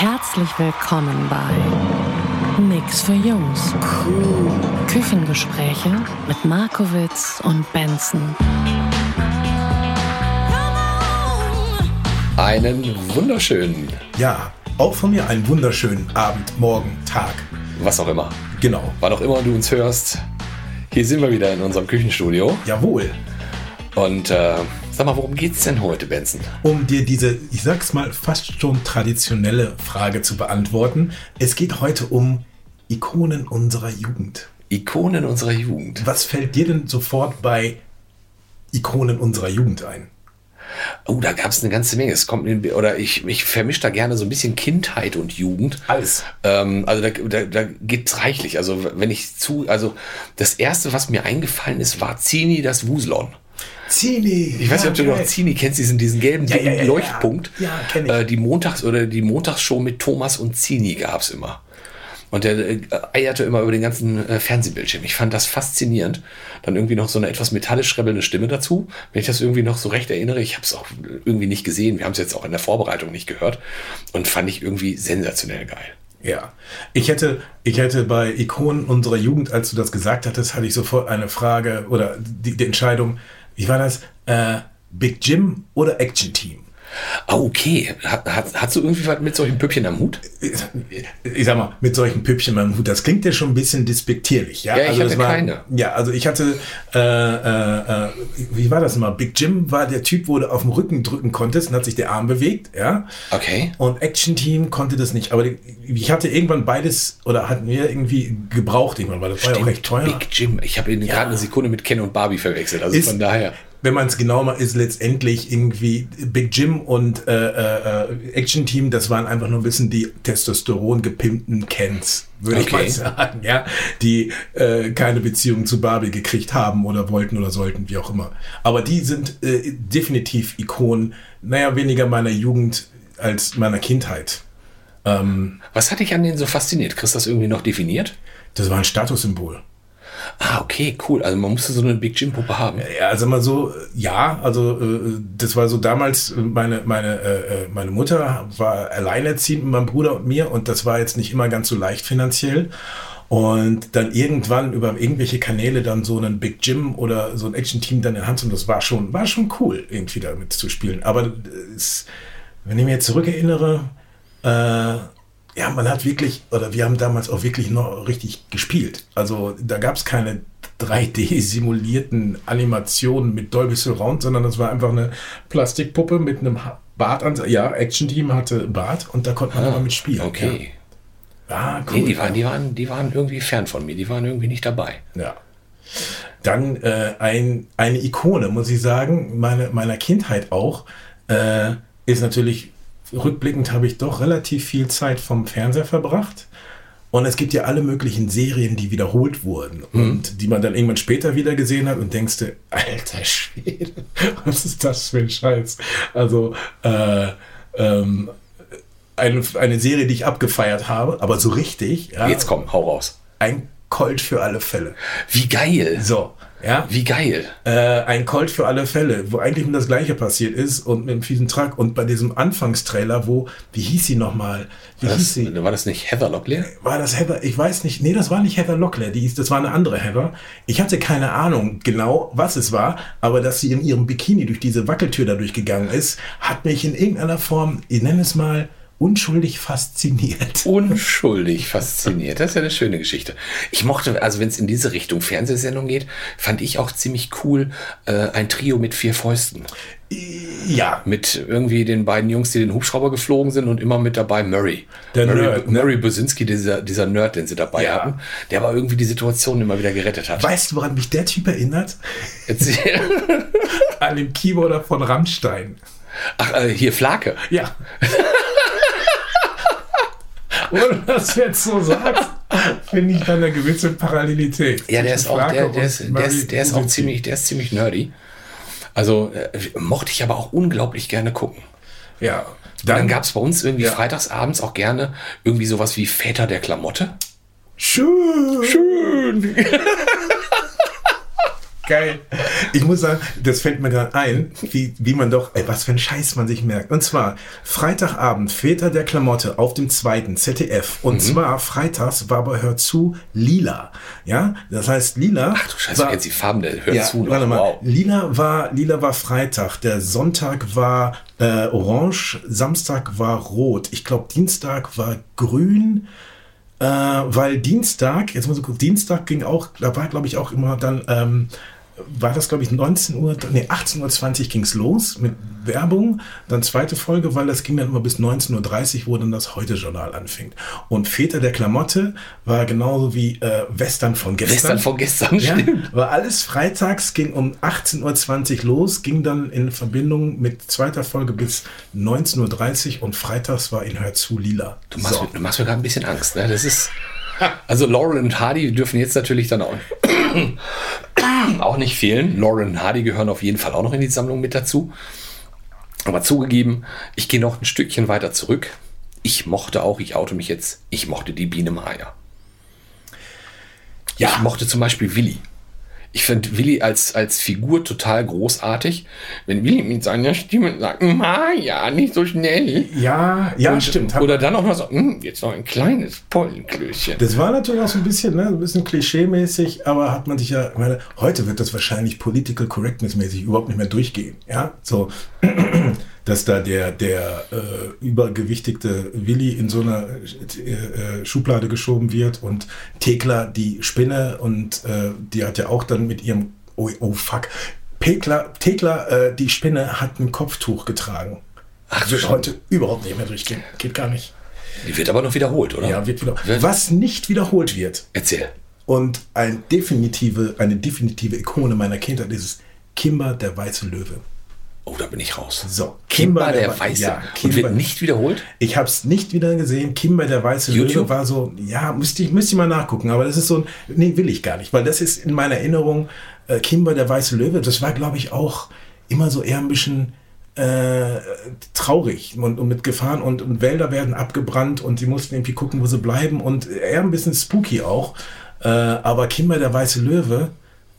Herzlich willkommen bei Nix für Jungs. Küchengespräche mit Markowitz und Benson. Einen wunderschönen, Ja, auch von mir einen wunderschönen Abend, Morgen, Tag. was auch immer. Genau. Wann auch immer du uns hörst, hier sind wir wieder in unserem Küchenstudio. Jawohl. Und äh, sag mal, worum geht's denn heute, Benson? Um dir diese, ich sag's mal, fast schon traditionelle Frage zu beantworten. Es geht heute um Ikonen unserer Jugend. Ikonen unserer Jugend. Was fällt dir denn sofort bei Ikonen unserer Jugend ein? Oh, da gab's eine ganze Menge. Es kommt in, oder ich, ich vermische da gerne so ein bisschen Kindheit und Jugend. Alles. Ähm, also da, da, da geht's reichlich. Also wenn ich zu, also das erste, was mir eingefallen ist, war Zini das Wuslon. Zini. Ich weiß nicht, ob du noch Zini kennst, diesen, diesen gelben Ja, ja, ja. Leuchtpunkt. Ja, kenn ich. Äh, die Montags- oder die Montagsshow mit Thomas und Zini gab's immer. Und der äh, eierte immer über den ganzen äh, Fernsehbildschirm. Ich fand das faszinierend. Dann irgendwie noch so eine etwas metallisch schrebbelnde Stimme dazu. Wenn ich das irgendwie noch so recht erinnere, ich habe es auch irgendwie nicht gesehen. Wir haben es jetzt auch in der Vorbereitung nicht gehört. Und fand ich irgendwie sensationell geil. Ja, ich hätte, ich hätte bei Ikonen unserer Jugend, als du das gesagt hattest, hatte ich sofort eine Frage oder die, die Entscheidung, wie war das? Äh, Big Jim oder Action Team? Ah, okay. Hat, hat, hast du irgendwie was mit solchen Püppchen am Hut? ich sag mal, mit solchen Püppchen beim Hut, das klingt ja schon ein bisschen despektierlich. Ja, Ja, ich also hatte das war, keine. Ja, also ich hatte, äh, äh, äh, wie war das mal? Big Jim war der Typ, wo du auf dem Rücken drücken konntest und hat sich der Arm bewegt, ja. Okay. Und Action Team konnte das nicht. Aber die, ich hatte irgendwann beides oder hatten wir irgendwie gebraucht irgendwann, weil das war ja auch recht teuer. Big Jim. Ich habe ihn gerade eine Sekunde mit Ken und Barbie verwechselt. Also Ist- von daher. Wenn man es genau mal ist, letztendlich irgendwie Big Jim und äh, äh, äh, Action Team, das waren einfach nur ein bisschen die Testosteron gepimpten Kens, würde ich Okay. mal sagen, ja, die äh, keine Beziehung zu Barbie gekriegt haben oder wollten oder sollten, wie auch immer. Aber die sind äh, definitiv Ikonen, naja, weniger meiner Jugend als meiner Kindheit. Was hat dich an denen so fasziniert? Kriegst du das irgendwie noch definiert? Das war ein Statussymbol. Ah, okay, cool. Also man musste so eine Big Jim Puppe haben. Ja, also mal so, ja, also äh, das war so damals, meine, meine, äh, äh, meine Mutter war alleinerziehend mit meinem Bruder und mir und das war jetzt nicht immer ganz so leicht finanziell. Und dann irgendwann über irgendwelche Kanäle dann so einen Big Jim oder so ein Action-Team dann in Hand und das war schon, war schon cool, irgendwie damit zu spielen. Aber es, wenn ich mir jetzt zurückerinnere, äh, ja, man hat wirklich, oder wir haben damals auch wirklich noch richtig gespielt. Also da gab es keine 3D-simulierten Animationen mit Dolby Surround, sondern das war einfach eine Plastikpuppe mit einem Bart an. Ja, Action Team hatte Bart und da konnte man immer mit spielen. Okay. Ja, ah, cool. Nee, die waren, die, waren, die waren irgendwie fern von mir. Die waren irgendwie nicht dabei. Ja. Dann äh, ein, eine Ikone, muss ich sagen, meine, meiner Kindheit auch, äh, ist natürlich, rückblickend habe ich doch relativ viel Zeit vom Fernseher verbracht. Und es gibt ja alle möglichen Serien, die wiederholt wurden und die man dann irgendwann später wieder gesehen hat und denkst du, alter Schwede, was ist das für ein Scheiß? Also, äh, ähm, eine, eine Serie, die ich abgefeiert habe, aber so richtig, ja, Jetzt komm, hau raus. ein Colt für alle Fälle. Wie geil. So, ja. Wie geil. Äh, ein Colt für alle Fälle, wo eigentlich nur das Gleiche passiert ist und mit einem fiesen Truck. Und bei diesem Anfangstrailer, wo, wie hieß sie nochmal? Wie hieß Das, sie? war das nicht Heather Locklear? War das Heather? Ich weiß nicht. Nee, das war nicht Heather Locklear. Die ist, das war eine andere Heather. Ich hatte keine Ahnung genau, was es war, aber dass sie in ihrem Bikini durch diese Wackeltür da durchgegangen ist, hat mich in irgendeiner Form, ich nenne es mal, unschuldig fasziniert. Unschuldig fasziniert. Das ist ja eine schöne Geschichte. Ich mochte, also wenn es in diese Richtung Fernsehsendung geht, fand ich auch ziemlich cool äh, ein Trio mit vier Fäusten. Ja, Mit irgendwie den beiden Jungs, die den Hubschrauber geflogen sind und immer mit dabei Murray. Der Murray, Nerd, ne? Murray Bosinski, dieser, dieser Nerd, den sie dabei Ja. hatten, der aber irgendwie die Situation immer wieder gerettet hat. weißt du, woran mich der Typ erinnert? Erzähl. An den Keyboarder von Rammstein. Ach, äh, hier Flake. Ja. Wo du das jetzt so sagst, finde ich da eine gewisse Parallelität. Ja, der ist auch, der, der, ist, der, ist, der ist auch ziemlich, der ist ziemlich nerdy. Also äh, mochte ich aber auch unglaublich gerne gucken. Ja. Dann, dann gab es bei uns irgendwie Ja. freitagsabends auch gerne irgendwie sowas wie Väter der Klamotte. Schön. Schön. Geil. Ich muss sagen, das fällt mir gerade ein, wie, wie man doch, ey, was für ein Scheiß man sich merkt. Und zwar Freitagabend, Väter der Klamotte auf dem zweiten ZDF. Und zwar freitags war bei Hör zu Lila. Ja, das heißt Lila. Ach du Scheiße, war- jetzt die Farben, der hört ja, zu. noch. warte mal. Wow. Lila war, Lila war Freitag, der Sonntag war äh, orange, Samstag war rot. Ich glaube, Dienstag war grün, äh, weil Dienstag, jetzt muss ich gucken, Dienstag ging auch, da war glaube ich auch immer dann, ähm, war das glaube ich 19 Uhr, nee, 18.20 Uhr ging es los mit Werbung. Dann zweite Folge, weil das ging dann immer bis 19.30 Uhr, wo dann das Heute-Journal anfing. Und Väter der Klamotte war genauso wie äh, Western von gestern. Gestern von gestern, Ja, stimmt. war alles freitags, ging um 18.20 Uhr los, ging dann in Verbindung mit zweiter Folge bis 19.30 Uhr und freitags war in Hör zu Lila. Du machst, mir, du machst mir gerade ein bisschen Angst. Ne? Das ist. Also Lauren und Hardy dürfen jetzt natürlich dann auch, auch nicht fehlen. Lauren und Hardy gehören auf jeden Fall auch noch in die Sammlung mit dazu. Aber zugegeben, ich gehe noch ein Stückchen weiter zurück. Ich mochte auch, ich oute mich jetzt, ich mochte die Biene Maya. Ja. Ich mochte zum Beispiel Willi. Ich finde Willi als, als Figur total großartig. Wenn Willi mit seiner Stimme sagt, Maya, nicht so schnell. Ja, ja, Und- stimmt. Oder dann auch noch so, "Hm, jetzt noch ein kleines Pollenklößchen. Das war natürlich auch so ein bisschen, ne, so ein bisschen klischee-mäßig, aber hat man sich ja, meine, heute wird das wahrscheinlich political correctness-mäßig überhaupt nicht mehr durchgehen. Ja, so, dass da der, der äh, übergewichtigte Willi in so einer äh, äh, Schublade geschoben wird und Thekla die Spinne und äh, die hat ja auch dann mit ihrem, oh, oh fuck, Thekla, Thekla äh, die Spinne hat ein Kopftuch getragen. Ach, wird heute überhaupt nicht mehr durchgehen. Geht gar nicht. Die wird aber noch wiederholt, oder? Ja, wird wieder. Wird- Was nicht wiederholt wird Erzähl. und ein definitive, eine definitive Ikone meiner Kindheit ist es Kimber, der weiße Löwe. Oh, da bin ich raus. So, Kimber, der, Wei- Weiße. Ja, Und Kimber, wird nicht wiederholt? ich habe es nicht wieder gesehen. Kimber, der weiße YouTube? Löwe war so, ja, müsste ich, müsste ich mal nachgucken, aber das ist so ein, nee, will ich gar nicht, weil das ist in meiner Erinnerung, äh, Kimber, der weiße Löwe, das war, glaube ich, auch immer so eher ein bisschen äh, traurig und, und mit Gefahren und, und Wälder werden abgebrannt und sie mussten irgendwie gucken, wo sie bleiben und eher ein bisschen spooky auch. Äh, aber Kimber, der weiße Löwe,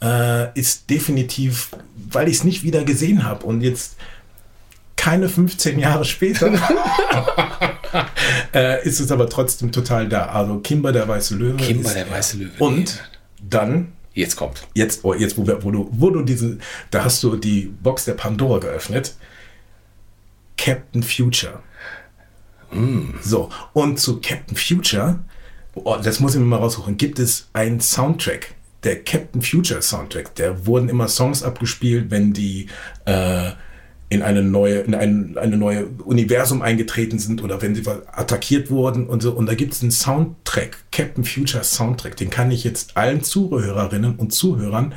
äh, ist definitiv, weil ich es nicht wieder gesehen habe und jetzt keine 15 Jahre später äh, ist es aber trotzdem total da. Also Kimber, der weiße Löwe. Kimber, ist der er. weiße Löwe. Und dann Jetzt kommt. jetzt, oh, jetzt wo, wir, wo, du, wo du diese, da hast du die Box der Pandora geöffnet. Captain Future. So, und zu Captain Future, oh, das muss ich mir mal raussuchen, gibt es einen Soundtrack, der Captain Future Soundtrack. Der wurden immer Songs abgespielt, wenn die äh, in eine neue, in ein eine neue Universum eingetreten sind oder wenn sie attackiert wurden und so. Und da gibt es einen Soundtrack, Captain Future Soundtrack, den kann ich jetzt allen Zuhörerinnen und Zuhörern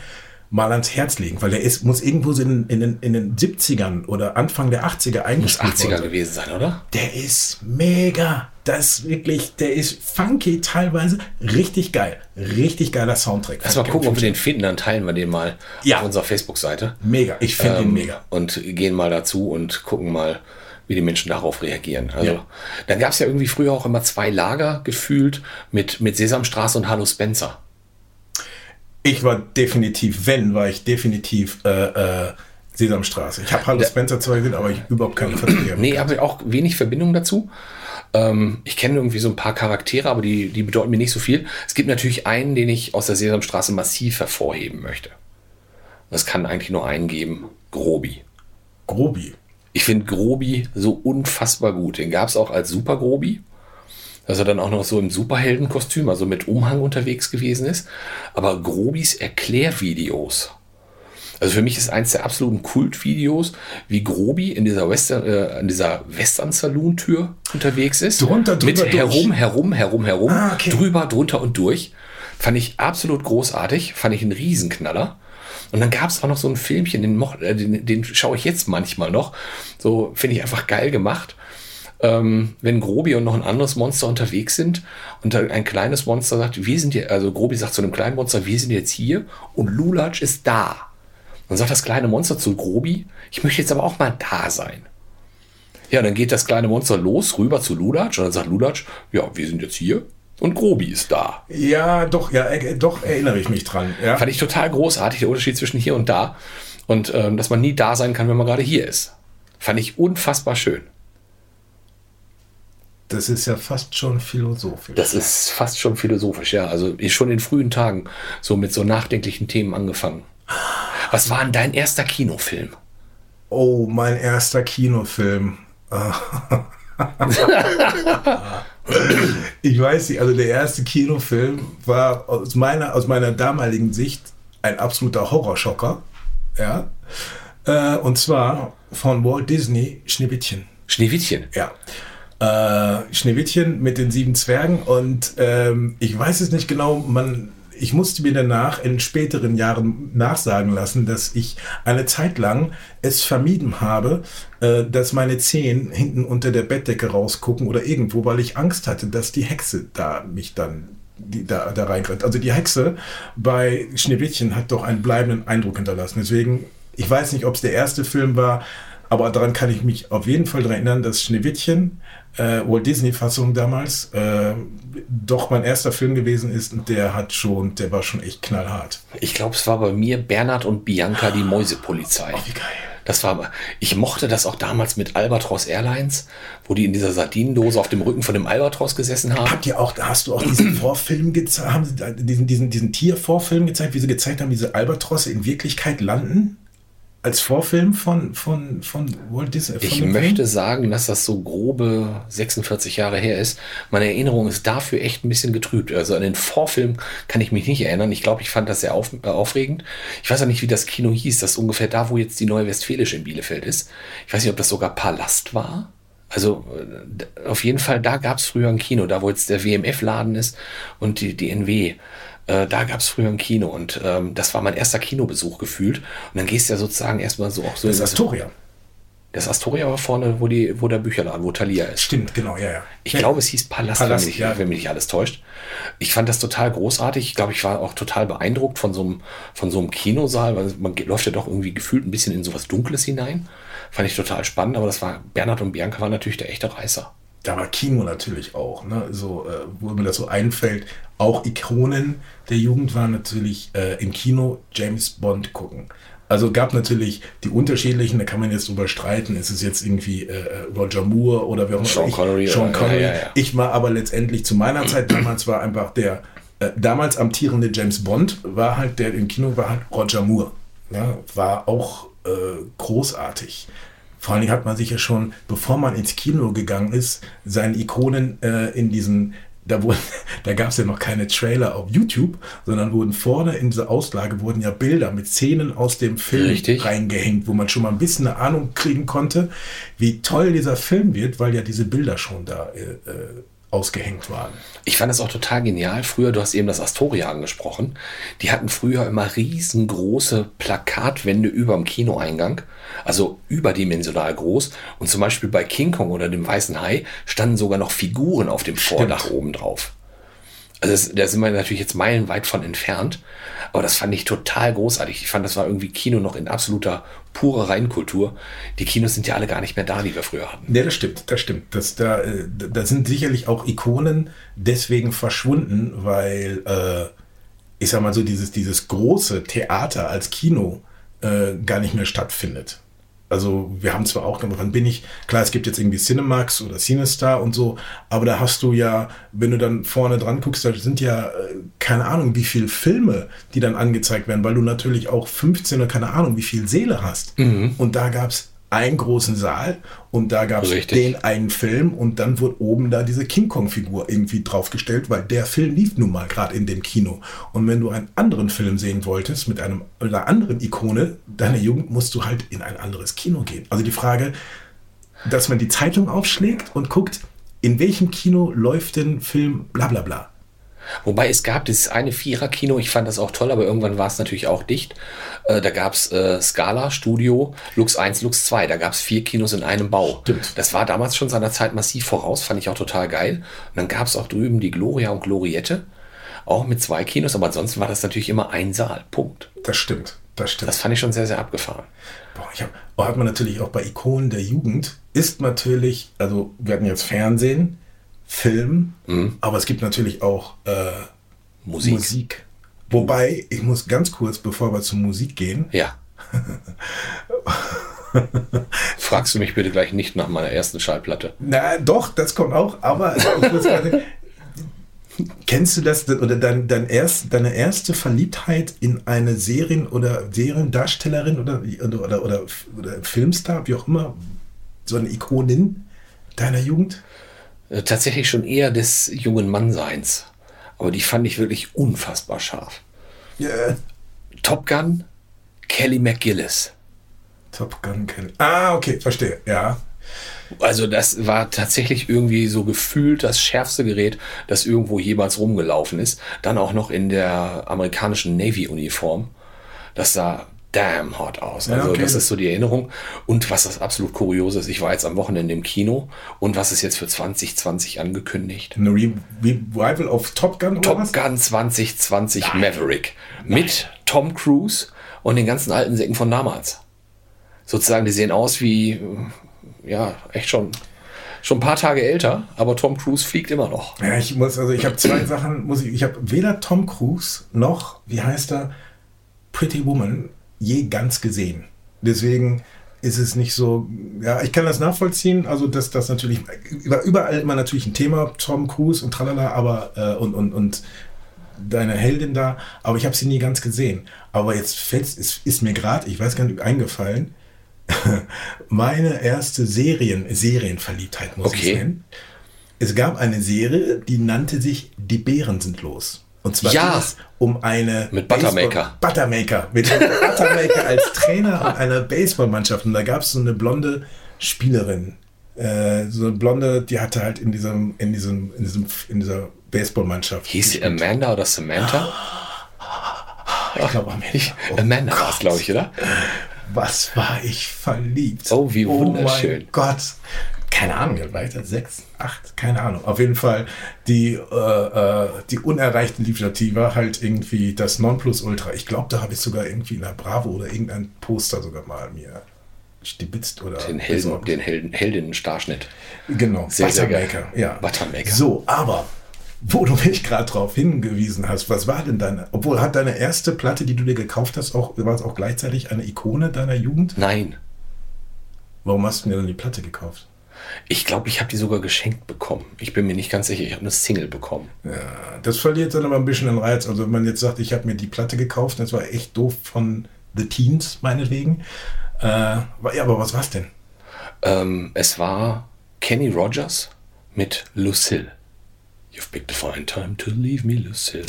mal ans Herz legen, weil der ist, muss irgendwo so in, in, den, in den 70ern oder Anfang der 80er Muss eingespielt 80er worden. gewesen sein, oder? Der ist mega. Das ist wirklich, der ist funky teilweise. Richtig geil. Richtig geiler Soundtrack. Lass mal gucken, ob wir den finden, dann teilen wir den mal Ja. auf unserer Facebook-Seite. Mega. Ich finde Ähm, den mega. Und gehen mal dazu und gucken mal, wie die Menschen darauf reagieren. Also, Ja. dann gab es ja irgendwie früher auch immer zwei Lager gefühlt mit, mit Sesamstraße und Hallo Spencer. Ich war definitiv, wenn, war ich definitiv äh, äh, Sesamstraße. Ich habe Hallo Spencer zwar gesehen, aber ich überhaupt keine Verträge. Nee, habe auch wenig Verbindung dazu. Ähm, ich kenne irgendwie so ein paar Charaktere, aber die, die bedeuten mir nicht so viel. Es gibt natürlich einen, den ich aus der Sesamstraße massiv hervorheben möchte. Das kann eigentlich nur einen geben. Grobi. Grobi. Ich finde Grobi so unfassbar gut. Den gab es auch als Super Grobi. Dass er dann auch noch so im Superheldenkostüm, also mit Umhang unterwegs gewesen ist. Aber Grobis Erklärvideos. Also für mich ist eins der absoluten Kultvideos, wie Grobi in dieser Western, äh, in dieser Western Saloon Tür unterwegs ist. Drunter, drüber, mit durch. herum, herum, herum, herum, Ah, okay. drüber, drunter und durch. Fand ich absolut großartig. Fand ich einen Riesenknaller. Und dann gab es auch noch so ein Filmchen, den, äh, den, den schaue ich jetzt manchmal noch. So finde ich einfach geil gemacht. Ähm, wenn Grobi und noch ein anderes Monster unterwegs sind und ein kleines Monster sagt, wir sind hier, also Grobi sagt zu einem kleinen Monster, wir sind jetzt hier und Lulatsch ist da. Dann sagt das kleine Monster zu Grobi, ich möchte jetzt aber auch mal da sein. Ja, dann geht das kleine Monster los, rüber zu Lulatsch und dann sagt Lulatsch, ja, wir sind jetzt hier und Grobi ist da. Ja, doch, ja, äh, doch erinnere ich mich dran. Ja. Fand ich total großartig, der Unterschied zwischen hier und da. Und ähm, dass man nie da sein kann, wenn man gerade hier ist. Fand ich unfassbar schön. Das ist ja fast schon philosophisch. Das ist fast schon philosophisch, ja. Also ich schon in frühen Tagen so mit so nachdenklichen Themen angefangen. Was war denn dein erster Kinofilm? Oh, mein erster Kinofilm. ich weiß nicht, also der erste Kinofilm war aus meiner, aus meiner damaligen Sicht ein absoluter Horrorschocker. Ja. Äh, und zwar von Walt Disney Schneewittchen. Schneewittchen. Ja. Äh, Schneewittchen mit den sieben Zwergen und ähm, ich weiß es nicht genau, man, ich musste mir danach in späteren Jahren nachsagen lassen, dass ich eine Zeit lang es vermieden habe, äh, dass meine Zehen hinten unter der Bettdecke rausgucken oder irgendwo, weil ich Angst hatte, dass die Hexe da mich dann die, da, da reinkommt. Also die Hexe bei Schneewittchen hat doch einen bleibenden Eindruck hinterlassen. Deswegen, ich weiß nicht, ob es der erste Film war, aber daran kann ich mich auf jeden Fall erinnern, dass Schneewittchen, äh, Walt Disney-Fassung damals, äh, doch mein erster Film gewesen ist und der hat schon, der war schon echt knallhart. Ich glaube, es war bei mir Bernhard und Bianca, die Mäusepolizei. Wie geil. Das war, ich mochte das auch damals mit Albatros Airlines, wo die in dieser Sardinendose auf dem Rücken von dem Albatros gesessen haben. Habt ihr auch, hast du auch diesen Vorfilm gezeigt, haben sie diesen, diesen, diesen Tiervorfilm gezeigt, wie sie gezeigt haben, wie diese Albatrosse in Wirklichkeit landen? Als Vorfilm von, von, von Walt Disney? Von Ich möchte Film? sagen, dass das so grobe 46 Jahre her ist. Meine Erinnerung ist dafür echt ein bisschen getrübt. Also an den Vorfilm kann ich mich nicht erinnern. Ich glaube, ich fand das sehr auf, äh, aufregend. Ich weiß auch nicht, wie das Kino hieß. Das ist ungefähr da, wo jetzt die Neue Westfälische in Bielefeld ist. Ich weiß nicht, ob das sogar Palast war. Also äh, auf jeden Fall, da gab es früher ein Kino, da wo jetzt der WMF-Laden ist und die, die NW. Äh, da gab es früher ein Kino und ähm, das war mein erster Kinobesuch gefühlt. Und dann gehst du ja sozusagen erstmal so auch so Das ist Astoria. das Astoria war vorne, wo, die, wo der Bücherladen, wo Thalia ist. Stimmt, genau, ja, ja. Ich ja. glaube, es hieß Palast, Palast, wenn, mich, ja. wenn mich nicht alles täuscht. Ich fand das total großartig. Ich glaube, ich war auch total beeindruckt von so einem, von so einem Kinosaal, weil man läuft ja doch irgendwie gefühlt ein bisschen in sowas Dunkles hinein. Fand ich total spannend, aber das war, Bernhard und Bianca waren natürlich der echte Reißer. Da war Kino natürlich auch, ne? so, äh, wo mir das so einfällt. Auch Ikonen der Jugend waren natürlich äh, im Kino James Bond gucken. Also gab natürlich die unterschiedlichen, da kann man jetzt drüber streiten, ist es jetzt irgendwie äh, Roger Moore oder wer auch immer. Sean Ich- Connery Sean oder- Connery. ja, ja, ja. Ich war aber letztendlich zu meiner Zeit, damals war einfach der äh, damals amtierende James Bond, war halt der im Kino war halt Roger Moore. Ja, war auch äh, großartig. Vor allen Dingen hat man sich ja schon, bevor man ins Kino gegangen ist, seine Ikonen äh, in diesen, da, wurden- da gab es ja noch keine Trailer auf YouTube, sondern wurden vorne in dieser Auslage wurden ja Bilder mit Szenen aus dem Film Richtig. reingehängt, wo man schon mal ein bisschen eine Ahnung kriegen konnte, wie toll dieser Film wird, weil ja diese Bilder schon da äh, äh, ausgehängt waren. Ich fand das auch total genial. Früher, du hast eben das Astoria angesprochen. Die hatten früher immer riesengroße Plakatwände über dem Kinoeingang. Also überdimensional groß. Und zum Beispiel bei King Kong oder dem Weißen Hai standen sogar noch Figuren auf dem Vordach oben drauf. Also das, da sind wir natürlich jetzt meilenweit von entfernt. Aber das fand ich total großartig. Ich fand, das war irgendwie Kino noch in absoluter purer Reinkultur. Die Kinos sind ja alle gar nicht mehr da, die wir früher hatten. Ja, das stimmt, das stimmt. Das, da, äh, da sind sicherlich auch Ikonen deswegen verschwunden, weil, äh, ich sag mal so, dieses, dieses große Theater als Kino äh, gar nicht mehr stattfindet. Also wir haben zwar auch, wann bin ich, klar, es gibt jetzt irgendwie Cinemax oder Cinestar und so, aber da hast du ja, wenn du dann vorne dran guckst, da sind ja äh, keine Ahnung, wie viele Filme, die dann angezeigt werden, weil du natürlich auch 15 oder keine Ahnung, wie viel Seele hast. Und da gab es einen großen Saal und da gab es den einen Film und dann wurde oben da diese King Kong-Figur irgendwie draufgestellt, weil der Film lief nun mal gerade in dem Kino. Und wenn du einen anderen Film sehen wolltest mit einem, einer anderen Ikone deiner Jugend, musst du halt in ein anderes Kino gehen. Also die Frage, dass man die Zeitung aufschlägt und guckt, in welchem Kino läuft denn Film bla bla bla. Wobei es gab dieses eine Vierer-Kino, ich fand das auch toll, aber irgendwann war es natürlich auch dicht. Äh, da gab es äh, Scala, Studio, Lux 1, Lux 2. Da gab es vier Kinos in einem Bau. Stimmt. Das war damals schon seiner Zeit massiv voraus, fand ich auch total geil. Und dann gab es auch drüben die Gloria und Gloriette, auch mit zwei Kinos, aber ansonsten war das natürlich immer ein Saal. Punkt. Das stimmt. Das stimmt. Das fand ich schon sehr, sehr abgefahren. Boah, ich hab, oh, hat man natürlich auch bei Ikonen der Jugend, ist natürlich, also wir hatten jetzt Fernsehen, Film, aber es gibt natürlich auch äh, Musik. Musik. Wobei, ich muss ganz kurz, bevor wir zur Musik gehen, Ja. Fragst du mich bitte gleich nicht nach meiner ersten Schallplatte? na doch, das kommt auch, aber gerade, kennst du das oder dein, dein erst, deine erste Verliebtheit in eine Serien- oder Seriendarstellerin oder, oder, oder, oder, oder Filmstar, wie auch immer, so eine Ikonin deiner Jugend? Äh, Tatsächlich schon eher des jungen Mannseins. Aber die fand ich wirklich unfassbar scharf. Ja. Top Gun, Kelly McGillis. Top Gun kennen. Ah, okay, verstehe. Ja. Also das war tatsächlich irgendwie so gefühlt das schärfste Gerät, das irgendwo jemals rumgelaufen ist. Dann auch noch in der amerikanischen Navy-Uniform. Das sah damn hot aus. Ja, Also okay. das ist so die Erinnerung. Und was das absolut kuriose ist, ich war jetzt am Wochenende im Kino und was ist jetzt für 2020 angekündigt? Eine Re Revival auf Top Gun oder Top was? Gun 2020 Maverick mit Tom Cruise und den ganzen alten Säcken von damals. Sozusagen, die sehen aus wie, ja, echt schon, schon ein paar Tage älter, aber Tom Cruise fliegt immer noch. Ja, ich muss, also ich habe zwei Sachen, muss ich, ich habe weder Tom Cruise noch, wie heißt er, Pretty Woman je ganz gesehen. Deswegen ist es nicht so, ja, ich kann das nachvollziehen, also dass das natürlich, war überall immer natürlich ein Thema, Tom Cruise und tralala, aber, äh, und, und, und deine Heldin da, aber ich habe sie nie ganz gesehen. Aber jetzt fällt, ist, ist mir gerade, ich weiß gar nicht, eingefallen, meine erste Serien, Serienverliebtheit, muss ich Okay. es nennen. Es gab eine Serie, die nannte sich Die Bären sind los. Und zwar Ja. ging es um eine Mit Buttermaker. Buttermaker. Mit Buttermaker als Trainer einer Baseballmannschaft. Und da gab es so eine blonde Spielerin. Äh, so eine blonde, die hatte halt in diesem, in diesem, in diesem, in dieser Baseballmannschaft. Hieß sie Amanda oder Samantha? Ich glaube, Amerika. Oh Amanda war es, glaube ich, oder? Was war ich verliebt? Oh, wie wunderschön. Oh mein Gott. Keine Ahnung, da? Sechs, acht, keine Ahnung. Auf jeden Fall die, äh, äh, die unerreichte Liebschaft, die war halt irgendwie das Nonplusultra. Ich glaube, da habe ich sogar irgendwie in der Bravo oder irgendein Poster sogar mal mir stibitzt oder Den, Helden, besorgt. den Helden, Heldinnen-Starschnitt. Genau, Sehr, sehr geil. Buttermaker. Ja. Buttermaker. So, aber wo du mich gerade drauf hingewiesen hast, was war denn deine, obwohl hat deine erste Platte, die du dir gekauft hast, auch, war es auch gleichzeitig eine Ikone deiner Jugend? Nein. Warum hast du mir dann die Platte gekauft? Ich glaube, ich habe die sogar geschenkt bekommen. Ich bin mir nicht ganz sicher. Ich habe eine Single bekommen. Ja, das verliert dann aber ein bisschen den Reiz. Also wenn man jetzt sagt, ich habe mir die Platte gekauft, das war echt doof von The Teens, meinetwegen. Äh, war- ja, aber was war's denn? Ähm, es war Kenny Rogers mit Lucille. You've picked a fine time to leave me, Lucille.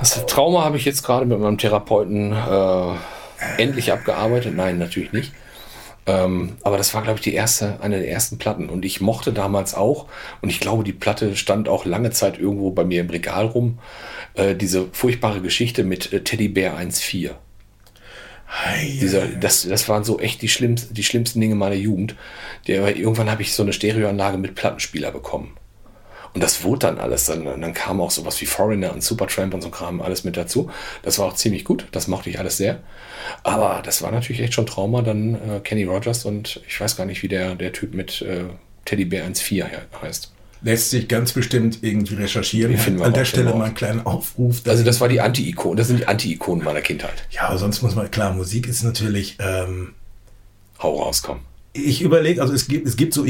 Das Trauma habe ich jetzt gerade mit meinem Therapeuten äh, endlich abgearbeitet. Nein, natürlich nicht. Ähm, aber das war, glaube ich, die erste, eine der ersten Platten. Und ich mochte damals auch, und ich glaube, die Platte stand auch lange Zeit irgendwo bei mir im Regal rum, äh, diese furchtbare Geschichte mit äh, Teddybär 1.4. Hey, Dieser, das, das waren so echt die schlimmsten, die schlimmsten Dinge meiner Jugend. Der, irgendwann habe ich so eine Stereoanlage mit Plattenspieler bekommen. Und das wurde dann alles. Dann, dann kam auch sowas wie Foreigner und Supertramp und so Kram alles mit dazu. Das war auch ziemlich gut. Das mochte ich alles sehr. Aber das war natürlich echt schon Trauma. Dann äh, Kenny Rogers und ich weiß gar nicht, wie der, der Typ mit äh, Teddy Bear 1.4 he- heißt. lässt sich ganz bestimmt irgendwie recherchieren. An der Stelle mal einen kleinen Aufruf. Also das war die Anti-Ikon. Das sind die Anti-Ikonen meiner Kindheit. ja, aber sonst muss man, klar, Musik ist natürlich, ähm, Hau raus, komm. ich überlege, also es gibt, es gibt so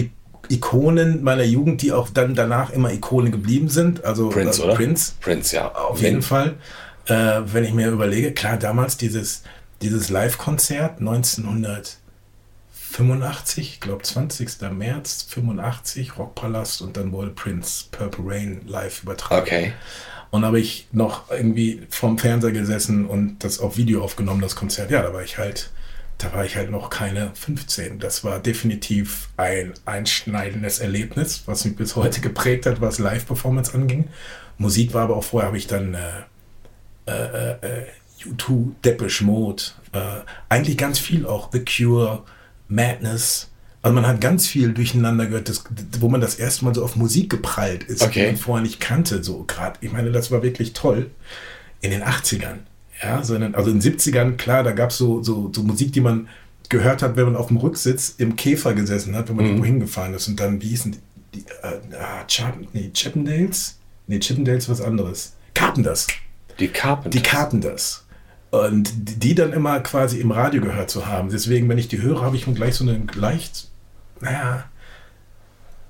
Ikonen meiner Jugend, die auch dann danach immer Ikone geblieben sind. Also Prince, äh, oder? Prince. Prince, ja. Auf Wenn- jeden Fall. Äh, wenn ich mir überlege, klar, damals dieses, dieses Live-Konzert 1985, ich glaube 20. März 85, Rockpalast und dann wurde Prince Purple Rain live übertragen. Okay. Und habe ich noch irgendwie vorm Fernseher gesessen und das auf Video aufgenommen, das Konzert. Ja, da war ich halt da war ich halt noch keine 15. Das war definitiv ein einschneidendes Erlebnis, was mich bis heute geprägt hat, was Live-Performance anging. Musik war aber auch vorher, habe ich dann äh, äh, äh, U2, Depeche Mode, äh, eigentlich ganz viel auch The Cure, Madness. Also man hat ganz viel durcheinander gehört, das, wo man das erste Mal so auf Musik geprallt ist, Okay. die man vorher nicht kannte. So gerade, ich meine, das war wirklich toll in den 80ern. Ja, sondern, also in den 70ern, klar, da gab es so, so, so Musik, die man gehört hat, wenn man auf dem Rücksitz im Käfer gesessen hat, wenn man irgendwo hingefahren ist. Und dann, wie hießen die? die äh, ah, Chap nee, Chippendales? Nee, Chippendales was anderes. Carpenters. Die Carpenter. Die Carpenters. Und die die dann immer quasi im Radio gehört zu haben. Deswegen, wenn ich die höre, habe ich mir gleich so eine leicht, naja,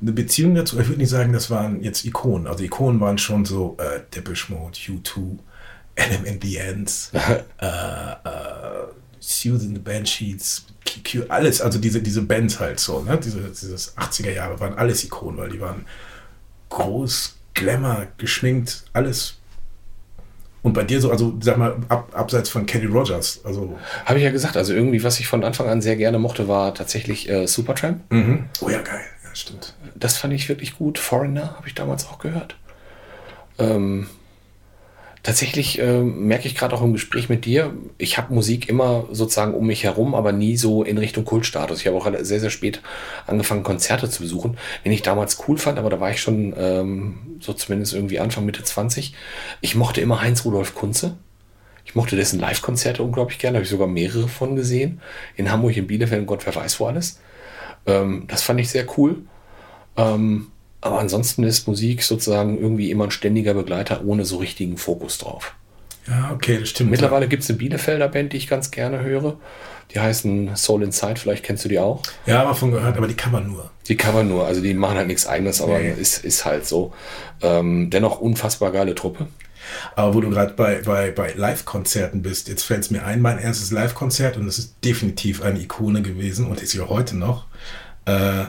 eine Beziehung dazu. Ich würde nicht sagen, das waren jetzt Ikonen. Also Ikonen waren schon so äh, Depeche Mode, U2, Adam and the Ends, äh, äh, Susan the Banshees, QQ, alles. Also diese, diese Bands halt so, ne? Diese, dieses 80er Jahre waren alles Ikonen, weil die waren groß, Glamour, geschminkt, alles. Und bei dir so, also sag mal, ab, abseits von Kenny Rogers, also Habe ich ja gesagt, also irgendwie, was ich von Anfang an sehr gerne mochte, war tatsächlich äh, Supertramp. Oh ja, geil. Ja, stimmt. Das fand ich wirklich gut. Foreigner habe ich damals auch gehört. Ähm, tatsächlich ähm, merke ich gerade auch im Gespräch mit dir, ich habe Musik immer sozusagen um mich herum, aber nie so in Richtung Kultstatus. Ich habe auch sehr, sehr spät angefangen, Konzerte zu besuchen, den ich damals cool fand, aber da war ich schon ähm, so zumindest irgendwie Anfang, Mitte 20. Ich mochte immer Heinz-Rudolf Kunze. Ich mochte dessen Live-Konzerte unglaublich gerne, habe ich sogar mehrere von gesehen. In Hamburg, in Bielefeld Gott wer weiß wo alles. Ähm, das fand ich sehr cool. Ähm, aber ansonsten ist Musik sozusagen irgendwie immer ein ständiger Begleiter ohne so richtigen Fokus drauf. Ja, okay, das stimmt. Mittlerweile gibt es eine Bielefelder Band, die ich ganz gerne höre. Die heißen Soul Inside, vielleicht kennst du die auch. Ja, aber von gehört, aber die kann man nur. Die kann man nur, also die machen halt nichts eigenes, aber Nee. ist, ist halt so. Ähm, dennoch unfassbar geile Truppe. Aber wo du gerade bei, bei, bei Live-Konzerten bist, jetzt fällt es mir ein, mein erstes Live-Konzert, und es ist definitiv eine Ikone gewesen und ist ja heute noch, äh,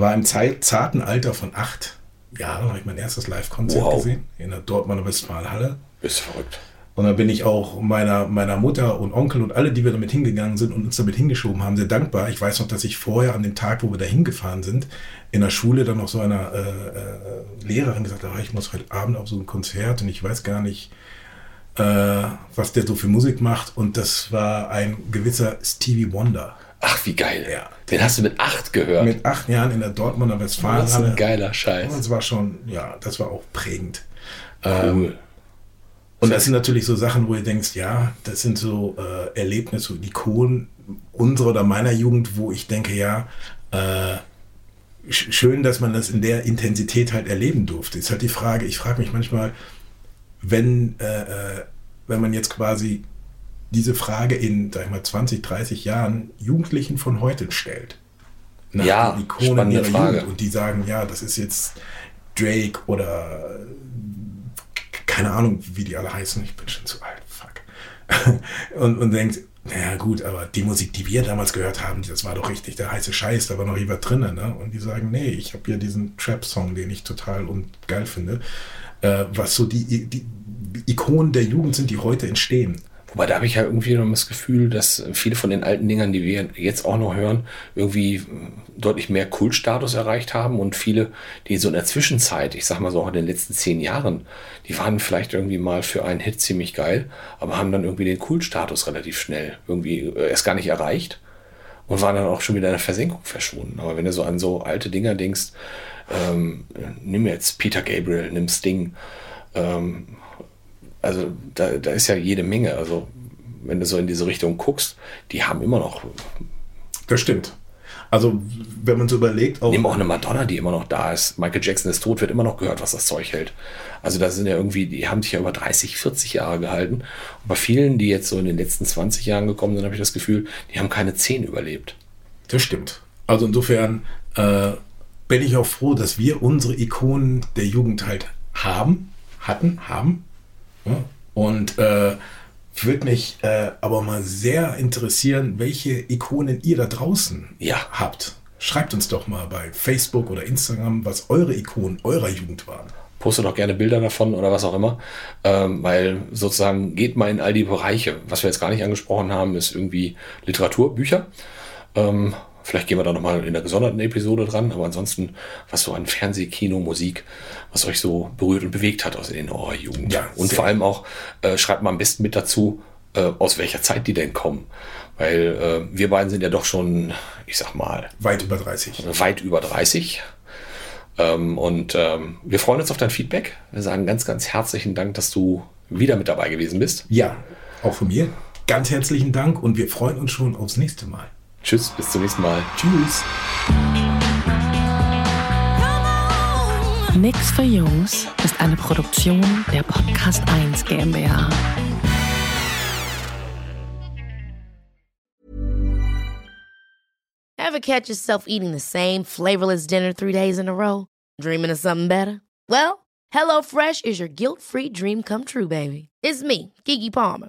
war im zarten Alter von acht Jahren, habe ich mein erstes Live-Konzert Wow. gesehen, in der Dortmunder Westfalenhalle. Bist verrückt. Und da bin ich auch meiner, meiner Mutter und Onkel und alle, die wir damit hingegangen sind und uns damit hingeschoben haben, sehr dankbar. Ich weiß noch, dass ich vorher an dem Tag, wo wir da hingefahren sind, in der Schule dann noch so einer äh, äh, Lehrerin gesagt habe, ich muss heute Abend auf so ein Konzert und ich weiß gar nicht, äh, was der so für Musik macht. Und das war ein gewisser Stevie Wonder. Ach, wie geil. Ja. Den hast du mit acht gehört. Mit acht Jahren in der Dortmunder das ist ein geiler Scheiß. Das war schon, ja, das war auch prägend. Cool. Und das sind natürlich so Sachen, wo ihr denkst, ja, das sind so äh, Erlebnisse, Ikonen unserer oder meiner Jugend, wo ich denke, ja, äh, sch- schön, dass man das in der Intensität halt erleben durfte. Ist halt die Frage, ich frage mich manchmal, wenn, äh, äh, wenn man jetzt quasi diese Frage in, sag ich mal, 20, 30 Jahren Jugendlichen von heute stellt. Nach Ja, den Ikonen spannende ihrer Frage. Jugend und die sagen, ja, das ist jetzt Drake oder keine Ahnung, wie die alle heißen, ich bin schon zu alt, fuck. und, und denkt, naja gut, aber die Musik, die wir damals gehört haben, das war doch richtig der heiße Scheiß, da war noch jemand drin. Ne? Und die sagen, nee, ich habe hier diesen Trap-Song, den ich total und geil finde, äh, was so die, die Ikonen der Jugend sind, die heute entstehen. Wobei da habe ich ja irgendwie noch das Gefühl, dass viele von den alten Dingern, die wir jetzt auch noch hören, irgendwie äh, deutlich mehr Kultstatus erreicht haben und viele, die so in der Zwischenzeit, ich sag mal so auch in den letzten zehn Jahren, die waren vielleicht irgendwie mal für einen Hit ziemlich geil, aber haben dann irgendwie den Kultstatus relativ schnell irgendwie äh, erst gar nicht erreicht und waren dann auch schon wieder in der Versenkung verschwunden. Aber wenn du so an so alte Dinger denkst, ähm, nimm jetzt Peter Gabriel, nimm Sting, ähm, also da, da ist ja jede Menge. Also wenn du so in diese Richtung guckst, die haben immer noch. Das stimmt. Also, wenn man so überlegt, auch, auch eine Madonna, die immer noch da ist. Michael Jackson ist tot, wird immer noch gehört, was das Zeug hält. Also da sind ja irgendwie, die haben sich ja über 30, 40 Jahre gehalten. Und bei vielen, die jetzt so in den letzten 20 Jahren gekommen sind, habe ich das Gefühl, die haben keine 10 überlebt. Das stimmt. Also insofern äh, bin ich auch froh, dass wir unsere Ikonen der Jugend halt haben, hatten, haben. Und äh, würde mich äh, aber mal sehr interessieren, welche Ikonen ihr da draußen Ja. habt. Schreibt uns doch mal bei Facebook oder Instagram, was eure Ikonen eurer Jugend waren. poste doch gerne Bilder davon oder was auch immer, ähm, weil sozusagen geht mal in all die Bereiche. Was wir jetzt gar nicht angesprochen haben, ist irgendwie Literatur, Bücher. Ähm, vielleicht gehen wir da nochmal in einer gesonderten Episode dran, aber ansonsten, was so an Fernseh, Kino, Musik, was euch so berührt und bewegt hat aus in eurer Jugend. Ja, und vor allem auch, äh, schreibt mal am besten mit dazu, äh, aus welcher Zeit die denn kommen. Weil äh, wir beiden sind ja doch schon, ich sag mal, Weit über 30. weit über 30. Ähm, und ähm, wir freuen uns auf dein Feedback. Wir sagen ganz, ganz herzlichen Dank, dass du wieder mit dabei gewesen bist. Ja, auch von mir. Ganz herzlichen Dank und wir freuen uns schon aufs nächste Mal. Tschüss, bis zum nächsten Mal. Tschüss. Nix für Jungs ist eine Produktion der Podcast 1 GmbH. Ever catch yourself eating the same flavorless dinner three days in a row? Dreaming of something better? Well, HelloFresh is your guilt free dream come true, baby. It's me, Gigi Palmer.